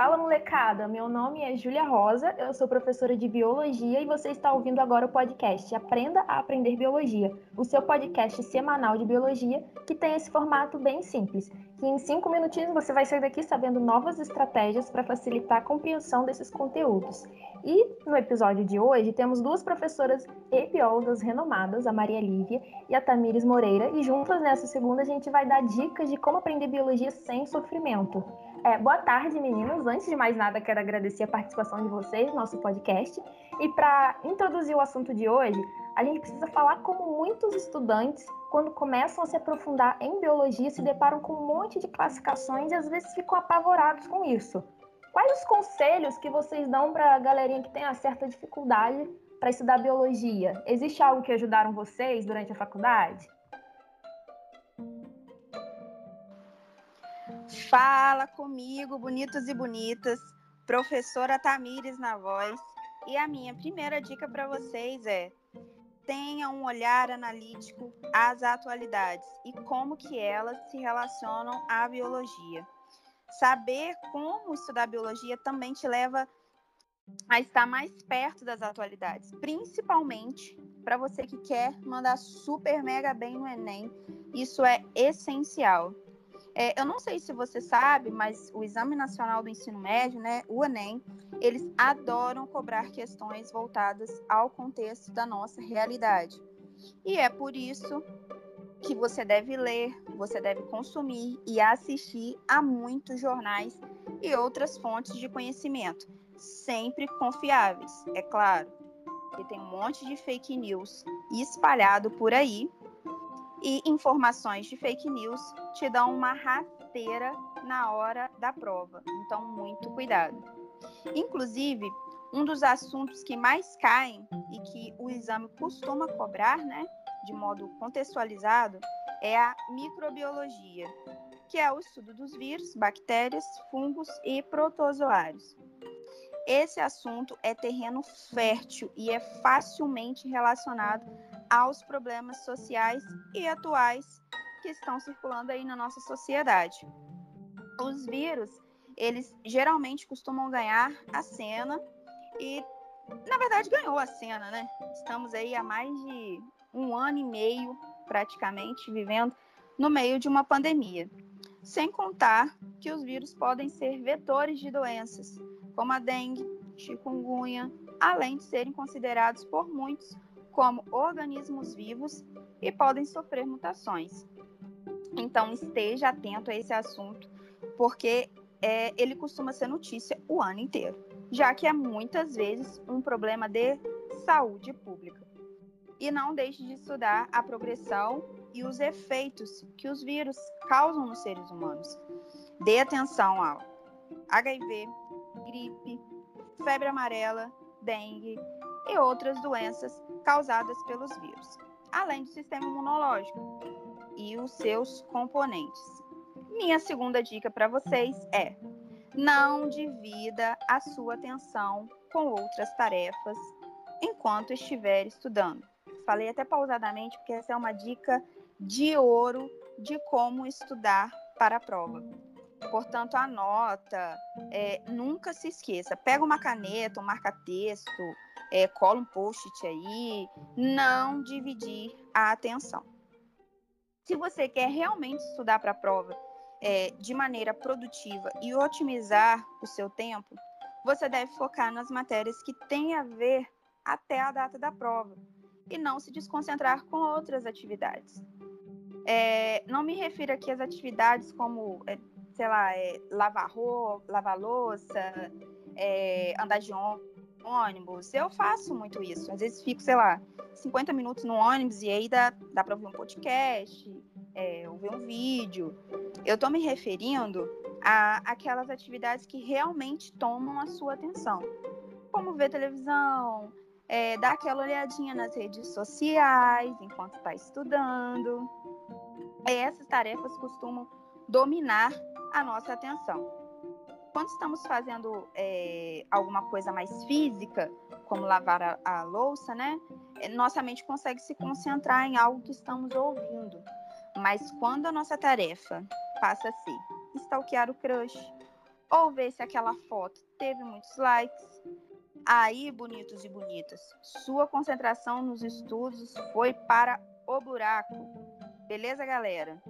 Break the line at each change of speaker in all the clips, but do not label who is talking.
Fala molecada, meu nome é Júlia Rosa, eu sou professora de biologia e você está ouvindo agora o podcast Aprenda a Aprender Biologia, o seu podcast semanal de biologia que tem esse formato bem simples, que em cinco minutinhos você vai sair daqui sabendo novas estratégias para facilitar a compreensão desses conteúdos. E no episódio de hoje temos duas professoras e biólogas renomadas, a Maria Lívia e a Tamires Moreira, e juntas nessa segunda a gente vai dar dicas de como aprender biologia sem sofrimento. É, boa tarde, meninas. Antes de mais nada, quero agradecer a participação de vocês no nosso podcast. E para introduzir o assunto de hoje, a gente precisa falar como muitos estudantes, quando começam a se aprofundar em biologia, se deparam com um monte de classificações e às vezes ficam apavorados com isso. Quais os conselhos que vocês dão para a galerinha que tem uma certa dificuldade para estudar biologia? Existe algo que ajudaram vocês durante a faculdade?
Fala comigo, bonitos e bonitas, professora Tamires na voz. E a minha primeira dica para vocês é: tenha um olhar analítico às atualidades e como que elas se relacionam à biologia. Saber como estudar biologia também te leva a estar mais perto das atualidades, principalmente para você que quer mandar super mega bem no Enem. Isso é essencial. É, eu não sei se você sabe, mas o Exame Nacional do Ensino Médio, né, o Enem, eles adoram cobrar questões voltadas ao contexto da nossa realidade. E é por isso que você deve ler, você deve consumir e assistir a muitos jornais e outras fontes de conhecimento, sempre confiáveis, é claro. Porque tem um monte de fake news espalhado por aí e informações de fake news te dão uma rasteira na hora da prova. Então, muito cuidado. Inclusive, um dos assuntos que mais caem e que o exame costuma cobrar, né, de modo contextualizado, é a microbiologia, que é o estudo dos vírus, bactérias, fungos e protozoários. Esse assunto é terreno fértil e é facilmente relacionado aos problemas sociais e atuais que estão circulando aí na nossa sociedade. Os vírus, eles geralmente costumam ganhar a cena e, na verdade, ganhou a cena, né? Estamos aí há mais de um ano e meio, praticamente, vivendo no meio de uma pandemia. Sem contar que os vírus podem ser vetores de doenças, como a dengue, chikungunya, além de serem considerados por muitos como organismos vivos e podem sofrer mutações. Então, esteja atento a esse assunto, porque é, ele costuma ser notícia o ano inteiro, já que é muitas vezes um problema de saúde pública. E não deixe de estudar a progressão e os efeitos que os vírus causam nos seres humanos. Dê atenção ao HIV, gripe, febre amarela, dengue e outras doenças causadas pelos vírus, além do sistema imunológico e os seus componentes. Minha segunda dica para vocês é: não divida a sua atenção com outras tarefas enquanto estiver estudando. Falei até pausadamente porque essa é uma dica de ouro de como estudar para a prova. Portanto, anota, é, nunca se esqueça. Pega uma caneta, um marca-texto, é, cola um post-it aí. Não dividir a atenção. Se você quer realmente estudar para a prova é, de maneira produtiva e otimizar o seu tempo, você deve focar nas matérias que têm a ver até a data da prova e não se desconcentrar com outras atividades. É, não me refiro aqui às atividades como é, sei lá, é, lavar roupa, lavar louça, é, andar de ônibus. Eu faço muito isso. Às vezes fico, sei lá, 50 minutos no ônibus e aí dá, dá para ouvir um podcast, é, ouvir um vídeo. Eu estou me referindo a aquelas atividades que realmente tomam a sua atenção, como ver televisão, é, dar aquela olhadinha nas redes sociais enquanto está estudando. Essas tarefas costumam dominar a nossa atenção. Quando estamos fazendo é, alguma coisa mais física, como lavar a, a louça, né? É, nossa mente consegue se concentrar em algo que estamos ouvindo. Mas quando a nossa tarefa passa a ser stalkear o crush, ou ver se aquela foto teve muitos likes. Aí, bonitos e bonitas, sua concentração nos estudos foi para o buraco. Beleza, galera?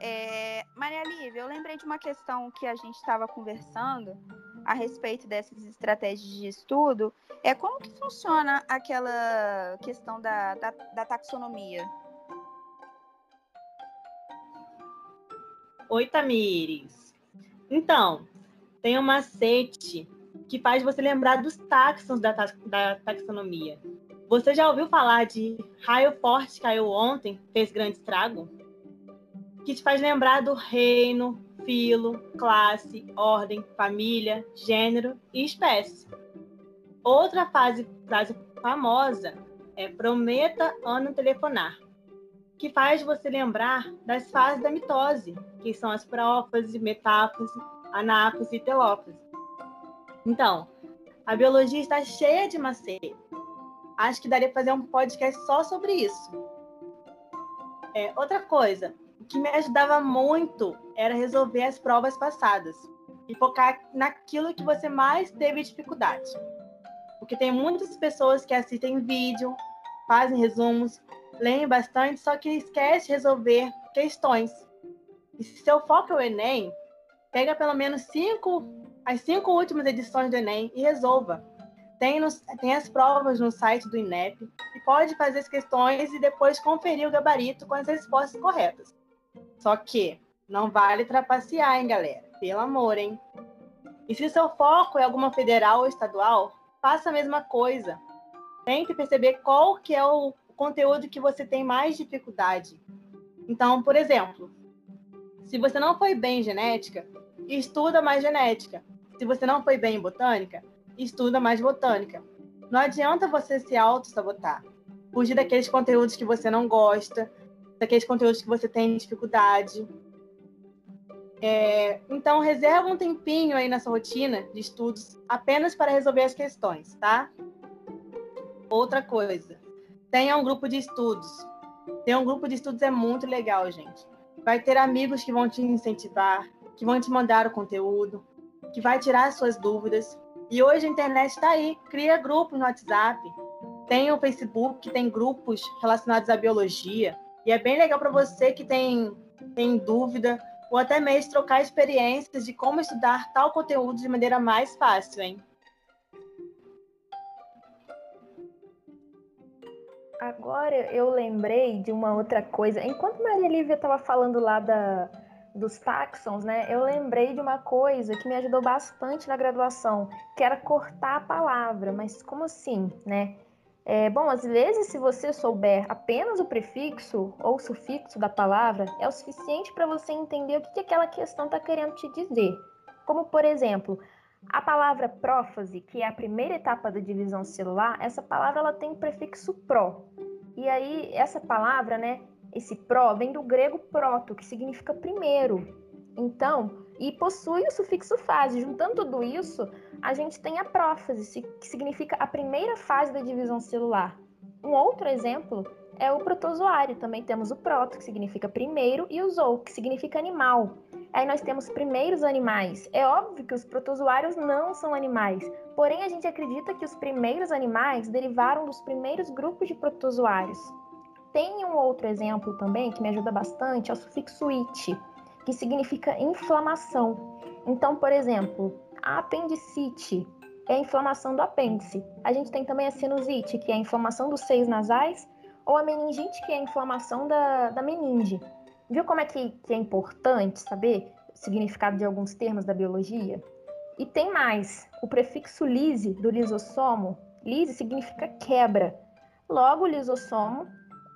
É, Maria Lívia, eu lembrei de uma questão que a gente estava conversando a respeito dessas estratégias de estudo. É como que funciona aquela questão da, da, da taxonomia?
Oi, Tamires. Então, tem um macete que faz você lembrar dos taxons da, da taxonomia. Você já ouviu falar de raio forte caiu ontem, fez grande estrago? Que te faz lembrar do reino, filo, classe, ordem, família, gênero e espécie. Outra fase, frase famosa é prometa ano telefonar, que faz você lembrar das fases da mitose, que são as prófase, metáfase, anáfase e telófase. Então, a biologia está cheia de macetes. Acho que daria para fazer um podcast só sobre isso. É, outra coisa, o que me ajudava muito era resolver as provas passadas e focar naquilo que você mais teve dificuldade. Porque tem muitas pessoas que assistem vídeo, fazem resumos, leem bastante, só que esquece de resolver questões. E se seu foco é o Enem, pega pelo menos cinco as cinco últimas edições do Enem e resolva. Tem, nos, tem as provas no site do INEP e pode fazer as questões e depois conferir o gabarito com as respostas corretas. Só que não vale trapacear, hein, galera? Pelo amor, hein? E se seu foco é alguma federal ou estadual, faça a mesma coisa. Tente perceber qual que é o conteúdo que você tem mais dificuldade. Então, por exemplo, se você não foi bem em genética, estuda mais genética. Se você não foi bem em botânica, estuda mais botânica. Não adianta você se auto-sabotar. Fugir daqueles conteúdos que você não gosta, daqueles conteúdos que você tem dificuldade. É, então, reserva um tempinho aí na sua rotina de estudos apenas para resolver as questões, tá? Outra coisa, tenha um grupo de estudos. Ter um grupo de estudos é muito legal, gente. Vai ter amigos que vão te incentivar, que vão te mandar o conteúdo, que vai tirar as suas dúvidas. E hoje a internet está aí, cria grupos no WhatsApp, tem o Facebook, tem grupos relacionados à biologia, e é bem legal para você que tem, tem dúvida, ou até mesmo trocar experiências de como estudar tal conteúdo de maneira mais fácil, hein?
Agora eu lembrei de uma outra coisa. Enquanto Maria Lívia estava falando lá da, dos taxons, né, eu lembrei de uma coisa que me ajudou bastante na graduação, que era cortar a palavra. Mas como assim, né? É, bom, às vezes, se você souber apenas o prefixo ou sufixo da palavra, é o suficiente para você entender o que, que aquela questão está querendo te dizer. Como, por exemplo, a palavra prófase, que é a primeira etapa da divisão celular, essa palavra ela tem o prefixo pró. E aí, essa palavra, né, esse pró vem do grego proto, que significa primeiro. Então, e possui o sufixo fase. Juntando tudo isso, a gente tem a prófase, que significa a primeira fase da divisão celular. Um outro exemplo é o protozoário. Também temos o proto, que significa primeiro, e o zoo, que significa animal. Aí nós temos primeiros animais. É óbvio que os protozoários não são animais, porém a gente acredita que os primeiros animais derivaram dos primeiros grupos de protozoários. Tem um outro exemplo também que me ajuda bastante, é o sufixo it, que significa inflamação. Então, por exemplo, apendicite é a inflamação do apêndice. A gente tem também a sinusite, que é a inflamação dos seios nasais, ou a meningite, que é a inflamação da, da meninge. Viu como é que, que é importante saber o significado de alguns termos da biologia? E tem mais, o prefixo lise do lisossomo, lise significa quebra. Logo, o lisossomo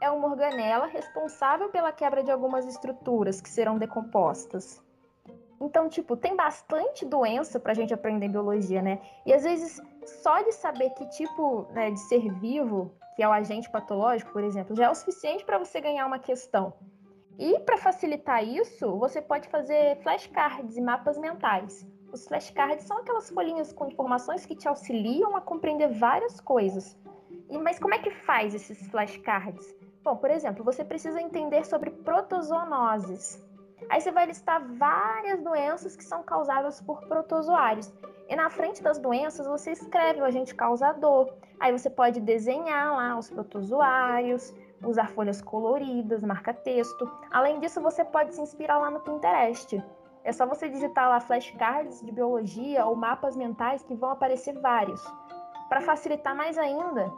é uma organela responsável pela quebra de algumas estruturas que serão decompostas. Então, tipo, tem bastante doença para a gente aprender em biologia, né? E às vezes, só de saber que tipo né, de ser vivo, que é o agente patológico, por exemplo, já é o suficiente para você ganhar uma questão. E para facilitar isso, você pode fazer flashcards e mapas mentais. Os flashcards são aquelas folhinhas com informações que te auxiliam a compreender várias coisas. E, mas como é que faz esses flashcards? Bom, por exemplo, você precisa entender sobre protozoonoses. Aí você vai listar várias doenças que são causadas por protozoários. E na frente das doenças você escreve o agente causador. Aí você pode desenhar lá os protozoários, usar folhas coloridas, marca texto. Além disso, você pode se inspirar lá no Pinterest. É só você digitar lá flashcards de biologia ou mapas mentais que vão aparecer vários. Para facilitar mais ainda,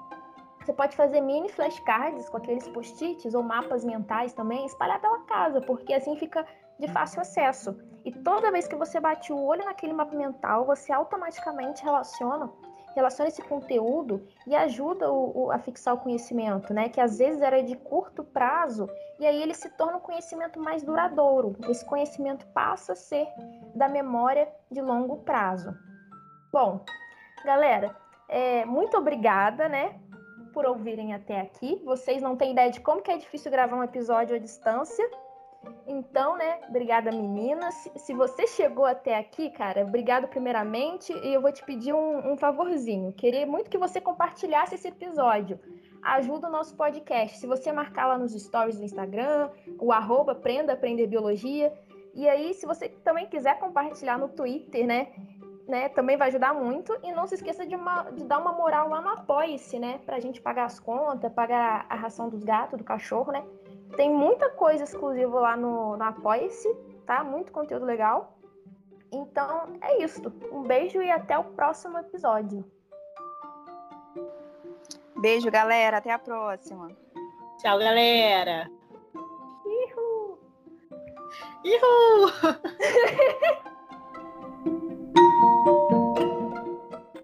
você pode fazer mini flashcards com aqueles post-its ou mapas mentais também, espalhar pela casa, porque assim fica de fácil acesso. E toda vez que você bate o olho naquele mapa mental, você automaticamente relaciona relaciona esse conteúdo e ajuda o, o, a fixar o conhecimento, né? Que às vezes era de curto prazo e aí ele se torna um conhecimento mais duradouro. Esse conhecimento passa a ser da memória de longo prazo. Bom, galera, é, muito obrigada, né? Por ouvirem até aqui. Vocês não têm ideia de como que é difícil gravar um episódio à distância. Então, né, obrigada meninas. Se você chegou até aqui, cara, obrigado primeiramente. E eu vou te pedir um, um favorzinho. Queria muito que você compartilhasse esse episódio. Ajuda o nosso podcast. Se você marcar lá nos stories do Instagram, o arroba Aprender Biologia. E aí, se você também quiser compartilhar no Twitter, né? Né, também vai ajudar muito. E não se esqueça de, uma, de dar uma moral lá no Apoie-se, né? Pra gente pagar as contas, pagar a ração dos gatos, do cachorro, né? Tem muita coisa exclusiva lá no, no Apoia-se, tá? Muito conteúdo legal. Então é isso. Um beijo e até o próximo episódio.
Beijo, galera. Até a próxima.
Tchau, galera.
Ihu!
Ihu!